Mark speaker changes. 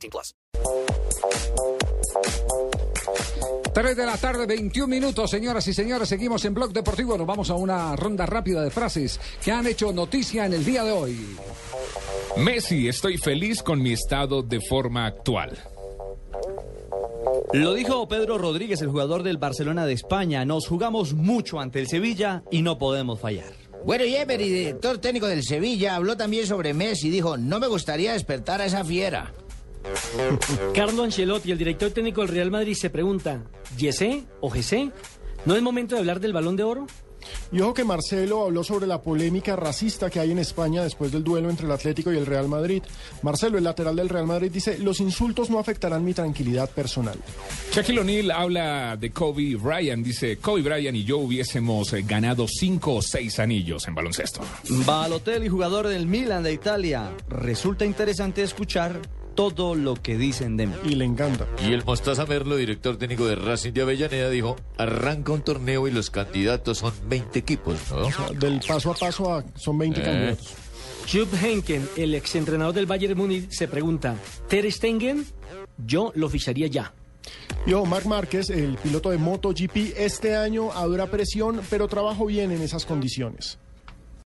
Speaker 1: 18 plus.
Speaker 2: 3 de la tarde, 21 minutos, señoras y señores. Seguimos en Blog Deportivo. Nos vamos a una ronda rápida de frases que han hecho noticia en el día de hoy.
Speaker 3: Messi, estoy feliz con mi estado de forma actual.
Speaker 4: Lo dijo Pedro Rodríguez, el jugador del Barcelona de España. Nos jugamos mucho ante el Sevilla y no podemos fallar.
Speaker 5: Bueno, y Emery, director técnico del Sevilla, habló también sobre Messi y dijo, no me gustaría despertar a esa fiera.
Speaker 6: Carlo Ancelotti, el director técnico del Real Madrid, se pregunta, ¿Yesé o Gesé? ¿No es momento de hablar del balón de oro?
Speaker 7: Y ojo que Marcelo habló sobre la polémica racista que hay en España después del duelo entre el Atlético y el Real Madrid. Marcelo, el lateral del Real Madrid, dice, los insultos no afectarán mi tranquilidad personal.
Speaker 3: Shaquille O'Neal habla de Kobe Bryant. Dice, Kobe Bryant y yo hubiésemos eh, ganado cinco o seis anillos en baloncesto.
Speaker 4: Balotelli, jugador del Milan de Italia. Resulta interesante escuchar todo lo que dicen de mí.
Speaker 7: Y le encanta.
Speaker 8: Y el Mostaza Merlo, director técnico de Racing de Avellaneda, dijo, arranca un torneo y los candidatos son 20 equipos, ¿no?
Speaker 7: O sea, del paso a paso a- son 20
Speaker 8: Eh.
Speaker 7: candidatos.
Speaker 6: Jupp Henken, el exentrenador del Bayern Múnich, se pregunta, ¿Ter Stegen? Yo lo ficharía ya.
Speaker 7: Y ojo, Marc Márquez, el piloto de MotoGP, este año a dura presión, pero trabajo bien en esas condiciones.